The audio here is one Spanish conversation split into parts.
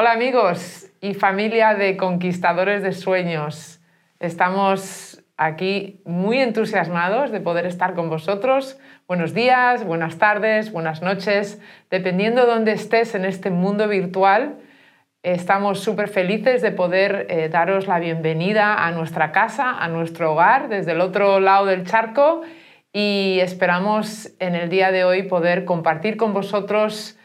Hola amigos y familia de Conquistadores de Sueños. Estamos aquí muy entusiasmados de poder estar con vosotros. Buenos días, buenas tardes, buenas noches, dependiendo de dónde estés en este mundo virtual. Estamos súper felices de poder eh, daros la bienvenida a nuestra casa, a nuestro hogar, desde el otro lado del charco y esperamos en el día de hoy poder compartir con vosotros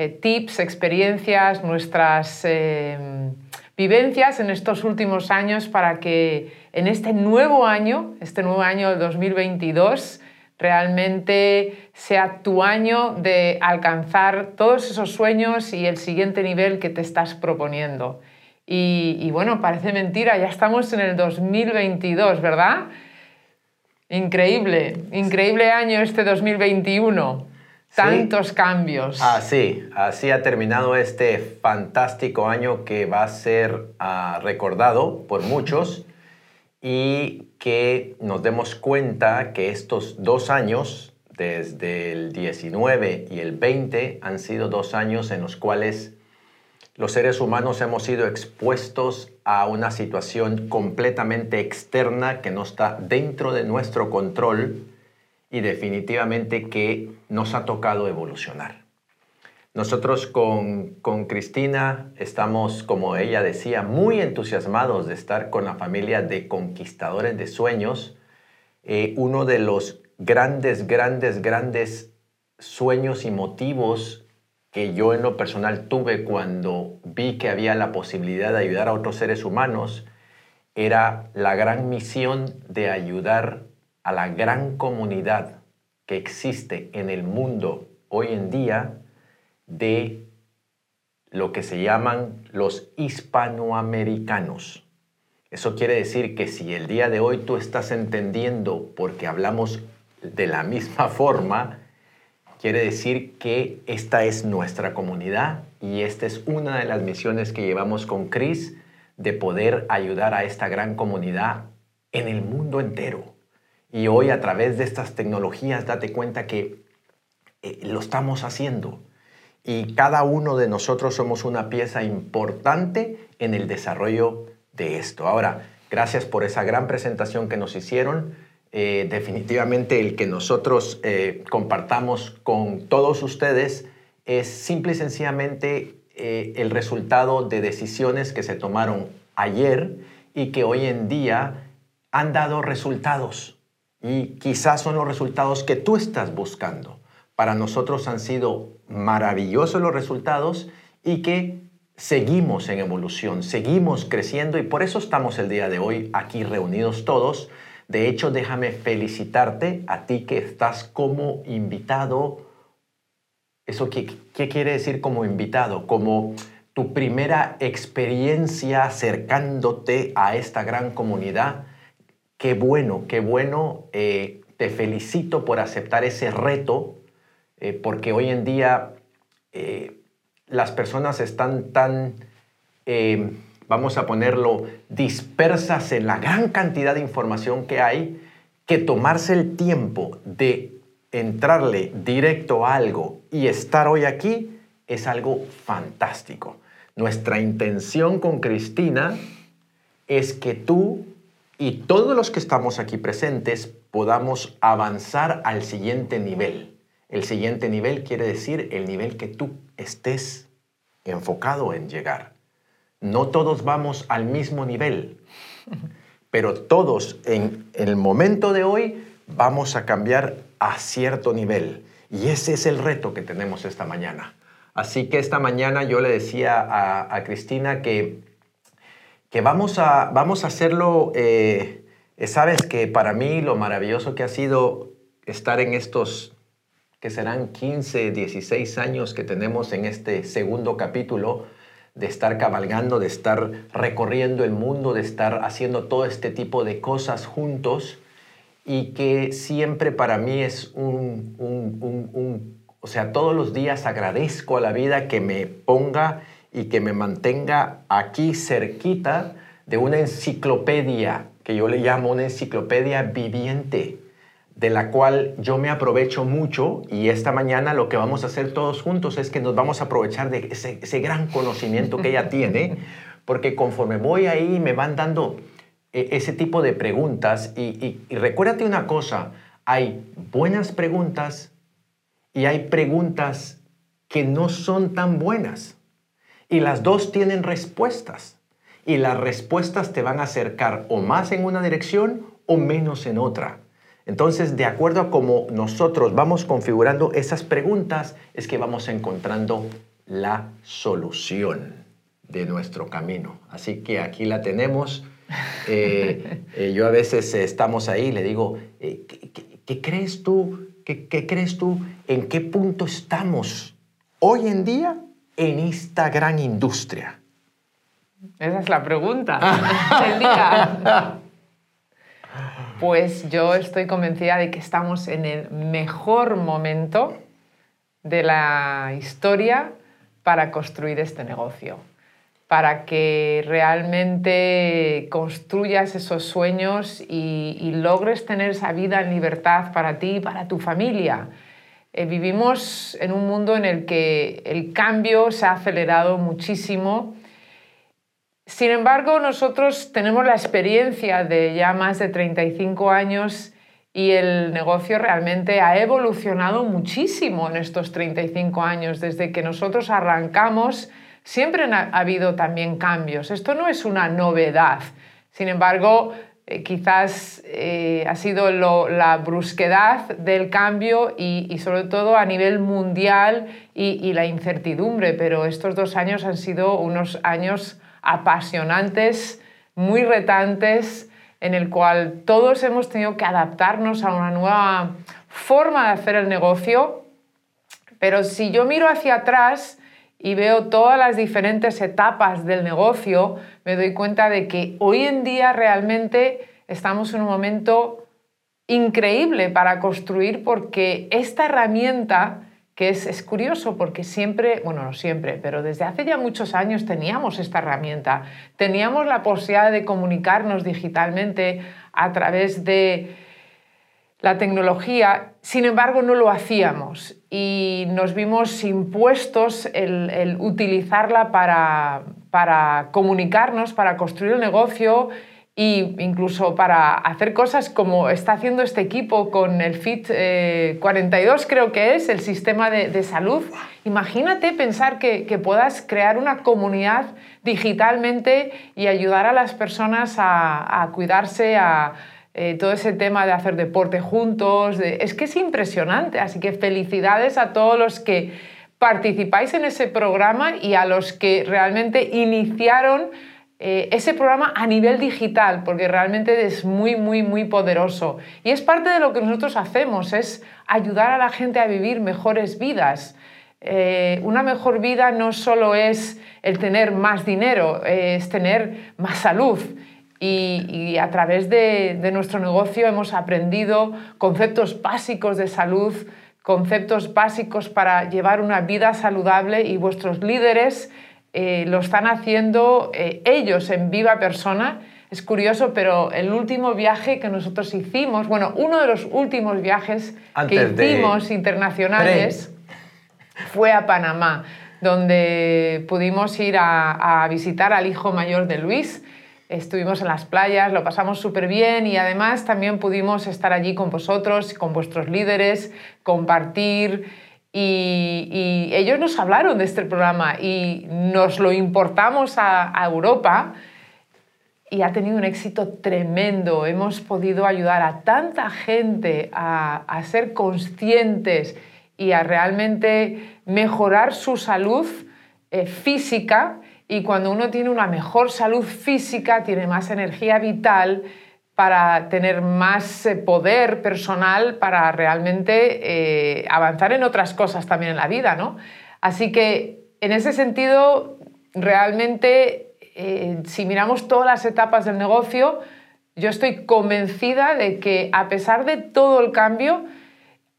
eh, tips, experiencias, nuestras eh, vivencias en estos últimos años para que en este nuevo año, este nuevo año del 2022, realmente sea tu año de alcanzar todos esos sueños y el siguiente nivel que te estás proponiendo. Y, y bueno, parece mentira, ya estamos en el 2022, ¿verdad? Increíble, increíble año este 2021. Tantos cambios. Así, así ha terminado este fantástico año que va a ser ah, recordado por muchos y que nos demos cuenta que estos dos años, desde el 19 y el 20, han sido dos años en los cuales los seres humanos hemos sido expuestos a una situación completamente externa que no está dentro de nuestro control y definitivamente que nos ha tocado evolucionar. Nosotros con, Cristina estamos, como ella decía, muy entusiasmados de estar con la familia de conquistadores de sueños. Eh, uno de los grandes, grandes, grandes sueños y motivos que yo en lo personal tuve cuando vi que había la posibilidad de ayudar a otros seres humanos era la gran misión de ayudar a la gran comunidad que existe en el mundo hoy en día de lo que se llaman los hispanoamericanos. Eso quiere decir que si el día de hoy tú estás entendiendo porque hablamos de la misma forma, quiere decir que esta es nuestra comunidad y esta es una de las misiones que llevamos con Chris de poder ayudar a esta gran comunidad en el mundo entero. Y hoy a través de estas tecnologías date cuenta que eh, lo estamos haciendo. Y cada uno de nosotros somos una pieza importante en el desarrollo de esto. Ahora, gracias por esa gran presentación que nos hicieron. Eh, definitivamente el que nosotros eh, compartamos con todos ustedes es simple y sencillamente el resultado de decisiones que se tomaron ayer y que hoy en día han dado resultados y quizás son los resultados que tú estás buscando. Para nosotros han sido maravillosos los resultados y que seguimos en evolución, seguimos creciendo y por eso estamos el día de hoy aquí reunidos todos. De hecho, déjame felicitarte a ti que estás como invitado. ¿Eso qué, qué quiere decir como invitado? Como tu primera experiencia acercándote a esta gran comunidad Qué bueno, qué bueno. Eh, te felicito por aceptar ese reto, eh, porque hoy en día eh, las personas están tan, vamos a ponerlo, dispersas en la gran cantidad de información que hay, que tomarse el tiempo de entrarle directo a algo y estar hoy aquí es algo fantástico. Nuestra intención con Cristina es que tú y todos los que estamos aquí presentes podamos avanzar al siguiente nivel. El siguiente nivel quiere decir el nivel que tú estés enfocado en llegar. No todos vamos al mismo nivel, pero todos en, el momento de hoy vamos a cambiar a cierto nivel. Y ese es el reto que tenemos esta mañana. Así que esta mañana yo le decía a, a Cristina que que vamos a, vamos a hacerlo, eh, sabes que para mí lo maravilloso que ha sido estar en estos, que serán 15, 16 años que tenemos en este segundo capítulo, de estar cabalgando, de estar recorriendo el mundo, de estar haciendo todo este tipo de cosas juntos y que siempre para mí es un, un, un, un o sea, todos los días agradezco a la vida que me ponga y que me mantenga aquí cerquita de una enciclopedia, que yo le llamo una enciclopedia viviente, de la cual yo me aprovecho mucho y esta mañana lo que vamos a hacer todos juntos es que nos vamos a aprovechar de ese, gran conocimiento que ella tiene, porque conforme voy ahí me van dando eh, ese tipo de preguntas y, y recuérdate una cosa, hay buenas preguntas y hay preguntas que no son tan buenas y las dos tienen respuestas y las respuestas te van a acercar o más en una dirección o menos en otra. Entonces, de acuerdo a cómo nosotros vamos configurando esas preguntas, es que vamos encontrando la solución de nuestro camino. Así que aquí la tenemos. Eh, eh, yo a veces estamos ahí y le digo, eh, ¿qué, crees tú? ¿Qué, ¿Qué crees tú? ¿En qué punto estamos hoy en día en esta gran industria? Esa es la pregunta del día. Pues yo estoy convencida de que estamos en el mejor momento de la historia para construir este negocio, para que realmente construyas esos sueños y, logres tener esa vida en libertad para ti y para tu familia. Eh, vivimos en un mundo en el que el cambio se ha acelerado muchísimo sin embargo, nosotros tenemos la experiencia de ya más de 35 años y el negocio realmente ha evolucionado muchísimo en estos 35 años. Desde que nosotros arrancamos, siempre ha habido también cambios. Esto no es una novedad. Sin embargo, eh, quizás eh, ha sido la brusquedad del cambio y, sobre todo a nivel mundial y, y la incertidumbre, pero estos dos años han sido unos años apasionantes, muy retantes, en el cual todos hemos tenido que adaptarnos a una nueva forma de hacer el negocio. Pero si yo miro hacia atrás y veo todas las diferentes etapas del negocio, me doy cuenta de que hoy en día realmente estamos en un momento increíble para construir porque esta herramienta que es, curioso porque siempre, bueno, no siempre, pero desde hace ya muchos años teníamos esta herramienta, teníamos la posibilidad de comunicarnos digitalmente a través de la tecnología, sin embargo no lo hacíamos y nos vimos impuestos el, el utilizarla para, para comunicarnos, para construir el negocio y incluso para hacer cosas como está haciendo este equipo con el FIT 42, eh, creo que es, el sistema de, salud. Imagínate pensar que, puedas crear una comunidad digitalmente y ayudar a las personas a, cuidarse, a eh, todo ese tema de hacer deporte juntos. es que es impresionante, así que felicidades a todos los que participáis en ese programa y a los que realmente iniciaron eh, ese programa a nivel digital, porque realmente es muy, muy, muy poderoso. Y es parte de lo que nosotros hacemos, es ayudar a la gente a vivir mejores vidas. Eh, una mejor vida no solo es el tener más dinero, es tener más salud. Y, a través de, de nuestro negocio hemos aprendido conceptos básicos de salud, conceptos básicos para llevar una vida saludable y vuestros líderes eh, lo están haciendo eh, ellos en viva persona. Es curioso, pero el último viaje que nosotros hicimos, bueno, uno de los últimos viajes que hicimos internacionales fue a Panamá, donde pudimos ir a, a visitar al hijo mayor de Luis. Estuvimos en las playas, lo pasamos súper bien y además también pudimos estar allí con vosotros, con vuestros líderes, compartir y, ellos nos hablaron de este programa y nos lo importamos a, Europa y ha tenido un éxito tremendo. Hemos podido ayudar a tanta gente a, ser conscientes y a realmente mejorar su salud eh, física. Y cuando uno tiene una mejor salud física, tiene más energía vital, para tener más eh, poder personal, para realmente eh, avanzar en otras cosas también en la vida, ¿no? Así que en ese sentido, realmente, eh, si miramos todas las etapas del negocio, yo estoy convencida de que a pesar de todo el cambio,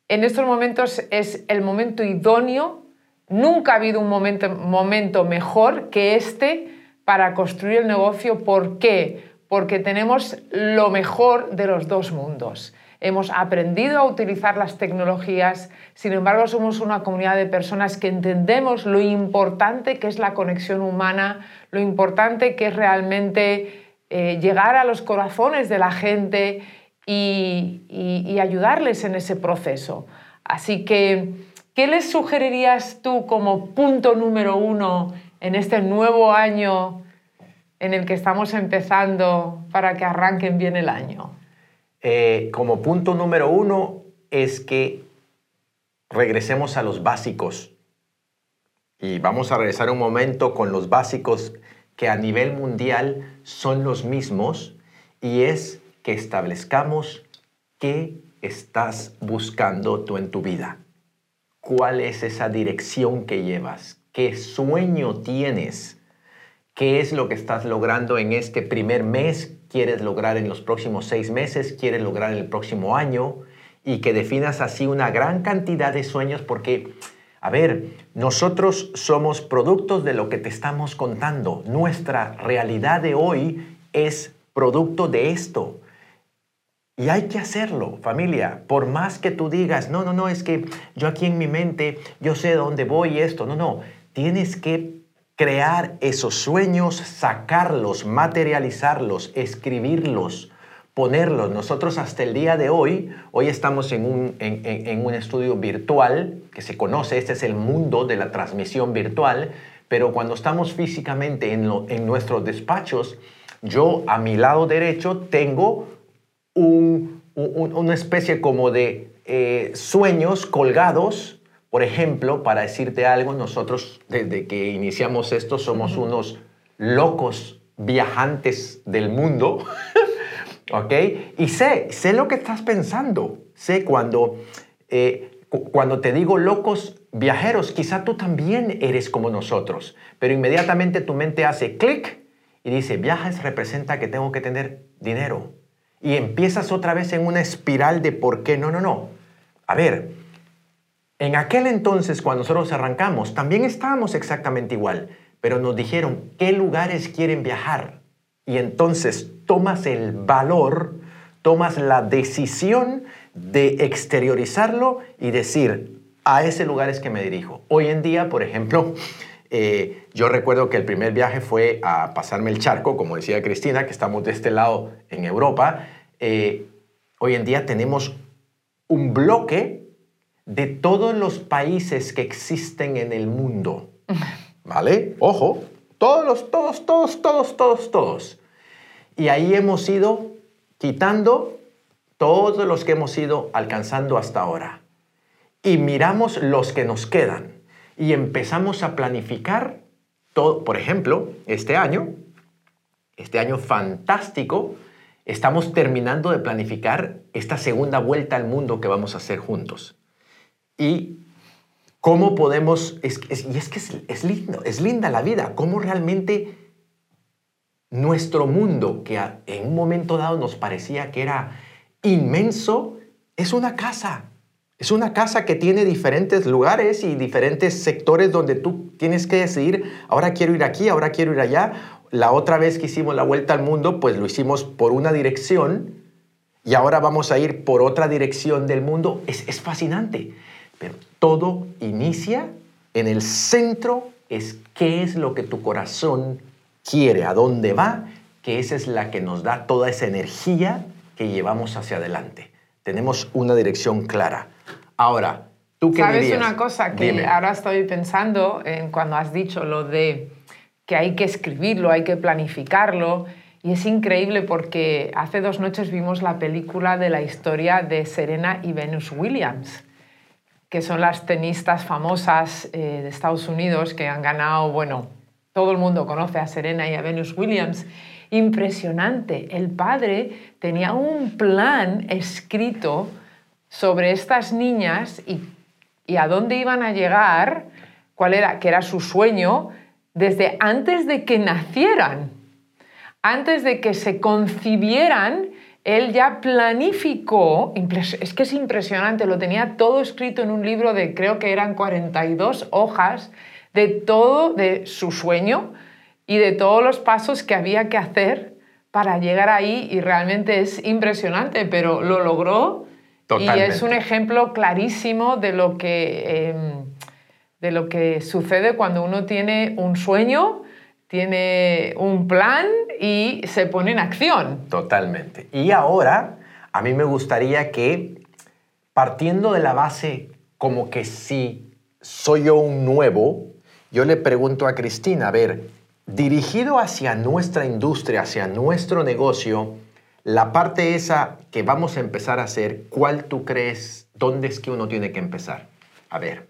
en estos momentos es el momento idóneo, nunca ha habido un momento, mejor que este para construir el negocio. ¿Por qué? porque tenemos lo mejor de los dos mundos. hemos aprendido a utilizar las tecnologías, sin embargo somos una comunidad de personas que entendemos lo importante que es la conexión humana, lo importante que es realmente eh, llegar a los corazones de la gente y, ayudarles en ese proceso. Así que, ¿qué les sugerirías tú como punto número uno en este nuevo año en el que estamos empezando para que arranquen bien el año? Eh, como punto número uno es que regresemos a los básicos. Y vamos a regresar un momento con los básicos que a nivel mundial son los mismos y es que establezcamos qué estás buscando tú en tu vida. ¿Cuál es esa dirección que llevas? ¿Qué sueño tienes? ¿Qué es lo que estás logrando en este primer mes? ¿Quieres lograr en los próximos seis meses? ¿Quieres lograr en el próximo año? Y que definas así una gran cantidad de sueños porque a ver, nosotros somos productos de lo que te estamos contando. Nuestra realidad de hoy es producto de esto. Y hay que hacerlo, familia. Por más que tú digas, no, no, no, es que yo aquí en mi mente, yo sé dónde voy esto. No, no. Tienes que crear esos sueños, sacarlos, materializarlos, escribirlos, ponerlos. Nosotros hasta el día de hoy, hoy estamos en un, en, un estudio virtual que se conoce, este es el mundo de la transmisión virtual, pero cuando estamos físicamente en, en nuestros despachos, yo a mi lado derecho tengo un, una especie como de eh, sueños colgados. Por ejemplo, para decirte algo, nosotros desde que iniciamos esto somos unos locos viajantes del mundo. ¿ok? Y sé, sé lo que estás pensando. Sé cuando, eh, cuando te digo locos viajeros, quizá tú también eres como nosotros, pero inmediatamente tu mente hace clic y dice, viajes representa que tengo que tener dinero. Y empiezas otra vez en una espiral de por qué. No, no, no. A ver, en aquel entonces cuando nosotros arrancamos, también estábamos exactamente igual, pero nos dijeron, ¿qué lugares quieren viajar? y entonces tomas el valor, tomas la decisión de exteriorizarlo y decir, a ese lugar es que me dirijo. Hoy en día, por ejemplo, eh, yo recuerdo que el primer viaje fue a pasarme el charco, como decía Cristina, que estamos de este lado en Europa. Eh, hoy en día tenemos un bloque de todos los países que existen en el mundo. ¿Vale? Ojo, todos los, todos, todos, todos, todos, todos. Y ahí hemos ido quitando todos los que hemos ido alcanzando hasta ahora. Y miramos los que nos quedan. Y empezamos a planificar todo. Por ejemplo, este año, este año fantástico, estamos terminando de planificar esta segunda vuelta al mundo que vamos a hacer juntos. Y cómo podemos, y es que es, lindo, es linda la vida, cómo realmente nuestro mundo, que en un momento dado nos parecía que era inmenso, es una casa. Es una casa que tiene diferentes lugares y diferentes sectores donde tú tienes que decidir, ahora quiero ir aquí, ahora quiero ir allá. La otra vez que hicimos la vuelta al mundo, pues lo hicimos por una dirección y ahora vamos a ir por otra dirección del mundo. Es, es fascinante, pero todo inicia en el centro, es qué es lo que tu corazón quiere, a dónde va, que esa es la que nos da toda esa energía que llevamos hacia adelante. Tenemos una dirección clara. Ahora, ¿tú qué ¿Sabes una cosa que ahora estoy pensando en cuando has dicho lo de que hay que escribirlo, hay que planificarlo? Y es increíble porque hace dos noches vimos la película de la historia de Serena y Venus Williams, que son las tenistas famosas eh, de Estados Unidos que han ganado, bueno, todo el mundo conoce a Serena y a Venus Williams. Impresionante. El padre tenía un plan escrito sobre estas niñas y, y a dónde iban a llegar, cuál era, que era su sueño, desde antes de que nacieran, antes de que se concibieran, él ya planificó, es que es impresionante, lo tenía todo escrito en un libro de creo que eran 42 hojas, de todo de su sueño y de todos los pasos que había que hacer para llegar ahí y realmente es impresionante, pero lo logró Y es un ejemplo clarísimo de lo que, em, de lo que sucede cuando uno tiene un sueño, tiene un plan y se pone en acción. Totalmente. Y ahora, a mí me gustaría que, partiendo de la base como que si soy yo un nuevo, yo le pregunto a Cristina, a ver, dirigido hacia nuestra industria, hacia nuestro negocio, la parte esa que vamos a empezar a hacer, ¿cuál tú crees, dónde es que uno tiene que empezar? A ver,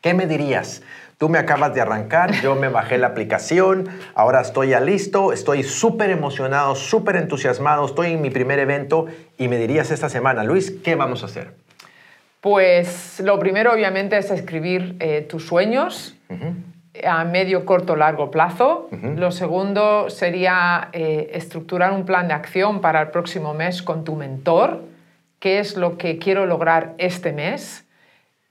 ¿qué me dirías? Tú me acabas de arrancar, yo me bajé la aplicación, ahora estoy ya listo, estoy súper emocionado, súper entusiasmado, estoy en mi primer evento y me dirías esta semana, Luis, ¿qué vamos a hacer? Pues lo primero obviamente es escribir eh, tus sueños a medio, corto, largo plazo. Lo segundo sería eh, estructurar un plan de acción para el próximo mes con tu mentor, qué es lo que quiero lograr este mes.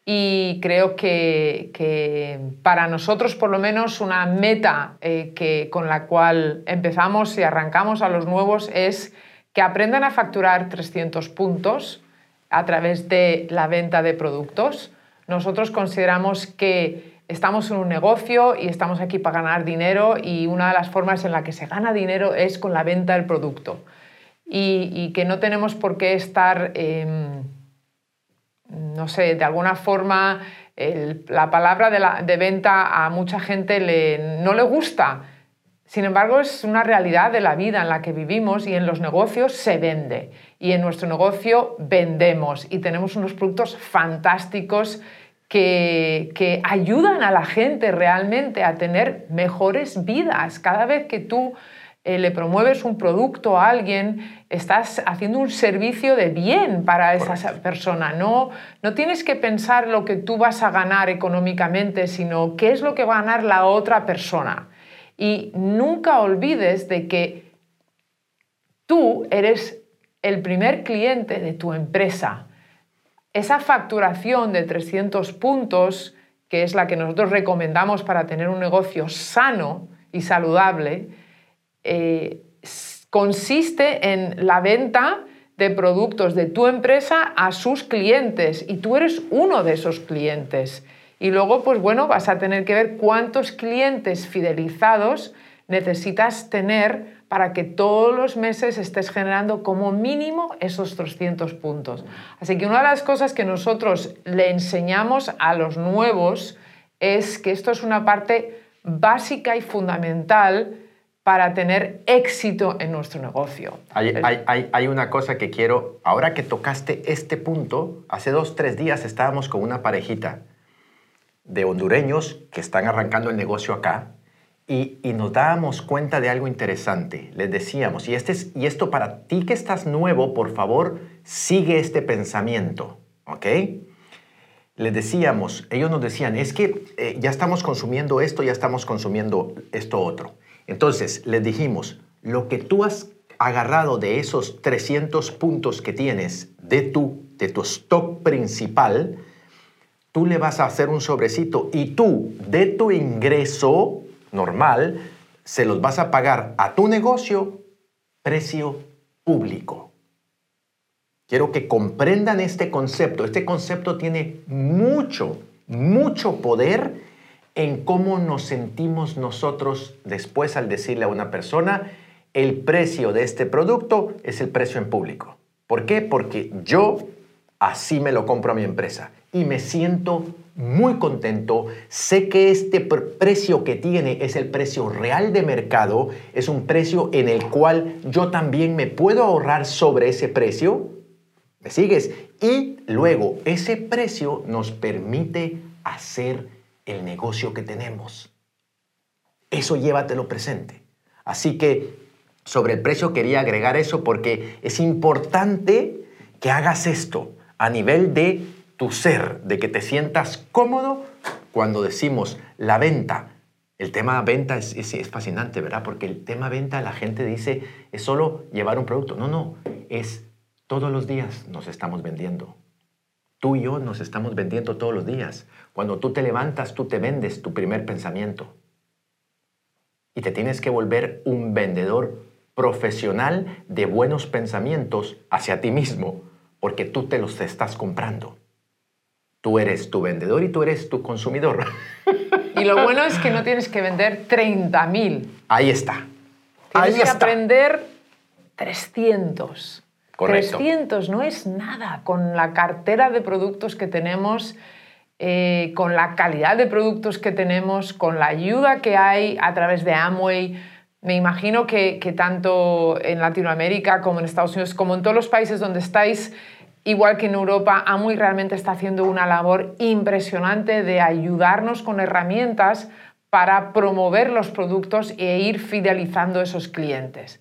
Y creo que, para nosotros, por lo menos, una meta eh, que, con la cual empezamos y arrancamos a los nuevos es que aprendan a facturar 300 puntos a través de la venta de productos. Nosotros consideramos que estamos en un negocio y estamos aquí para ganar dinero y una de las formas en la que se gana dinero es con la venta del producto. Y, que no tenemos por qué estar, em, no sé, de alguna forma la palabra de, de, venta a mucha gente le, no le gusta. Sin embargo, es una realidad de la vida en la que vivimos y en los negocios se vende y en nuestro negocio vendemos y tenemos unos productos fantásticos que, ayudan a la gente realmente a tener mejores vidas. Cada vez que tú eh, le promueves un producto a alguien, estás haciendo un servicio de bien para esa persona. No, no tienes que pensar lo que tú vas a ganar económicamente, sino qué es lo que va a ganar la otra persona. Y nunca olvides de que tú eres el primer cliente de tu empresa. Esa facturación de 300 puntos, que es la que nosotros recomendamos para tener un negocio sano y saludable, eh, consiste en la venta de productos de tu empresa a sus clientes y tú eres uno de esos clientes. Y luego, pues bueno, vas a tener que ver cuántos clientes fidelizados necesitas tener para que todos los meses estés generando como mínimo esos 300 puntos. Así que una de las cosas que nosotros le enseñamos a los nuevos es que esto es una parte básica y fundamental para tener éxito en nuestro negocio. Hay, una cosa que quiero, ahora que tocaste este punto, hace dos, tres días estábamos con una parejita de hondureños que están arrancando el negocio acá y, nos dábamos cuenta de algo interesante. Les decíamos, y, este y esto para ti que estás nuevo, por favor, sigue este pensamiento, ¿ok? Les decíamos, ellos nos decían, es que eh, ya estamos consumiendo esto, ya estamos consumiendo esto otro. Entonces, les dijimos, lo que tú has agarrado de esos 300 puntos que tienes de tu, de tu stock principal, tú le vas a hacer un sobrecito y tú, de tu ingreso, normal, se los vas a pagar a tu negocio precio público. Quiero que comprendan este concepto. Este concepto tiene mucho, mucho poder en cómo nos sentimos nosotros después al decirle a una persona, el precio de este producto es el precio en público. ¿Por qué? Porque yo así me lo compro a mi empresa y me siento muy contento. Sé que este precio que tiene es el precio real de mercado, es un precio en el cual yo también me puedo ahorrar sobre ese precio. ¿Me sigues? Y luego ese precio nos permite hacer el negocio que tenemos. Eso llévatelo presente. Así que sobre el precio quería agregar eso porque es importante que hagas esto a nivel de tu ser, de que te sientas cómodo cuando decimos la venta. El tema venta es, es, fascinante, ¿verdad? Porque el tema venta la gente dice es solo llevar un producto. No, no, es todos los días nos estamos vendiendo. Tú y yo nos estamos vendiendo todos los días. Cuando tú te levantas, tú te vendes tu primer pensamiento. Y te tienes que volver un vendedor profesional de buenos pensamientos hacia ti mismo porque tú te los estás comprando. Tú eres tu vendedor y tú eres tu consumidor. Y lo bueno es que no tienes que vender 30.000. Ahí está. Tienes Ahí que está. aprender 300. Correcto. 300 no es nada con la cartera de productos que tenemos, eh, con la calidad de productos que tenemos, con la ayuda que hay a través de Amway. Me imagino que, que tanto en Latinoamérica como en Estados Unidos, como en todos los países donde estáis, igual que en Europa, Amway realmente está haciendo una labor impresionante de ayudarnos con herramientas para promover los productos e ir fidelizando esos clientes.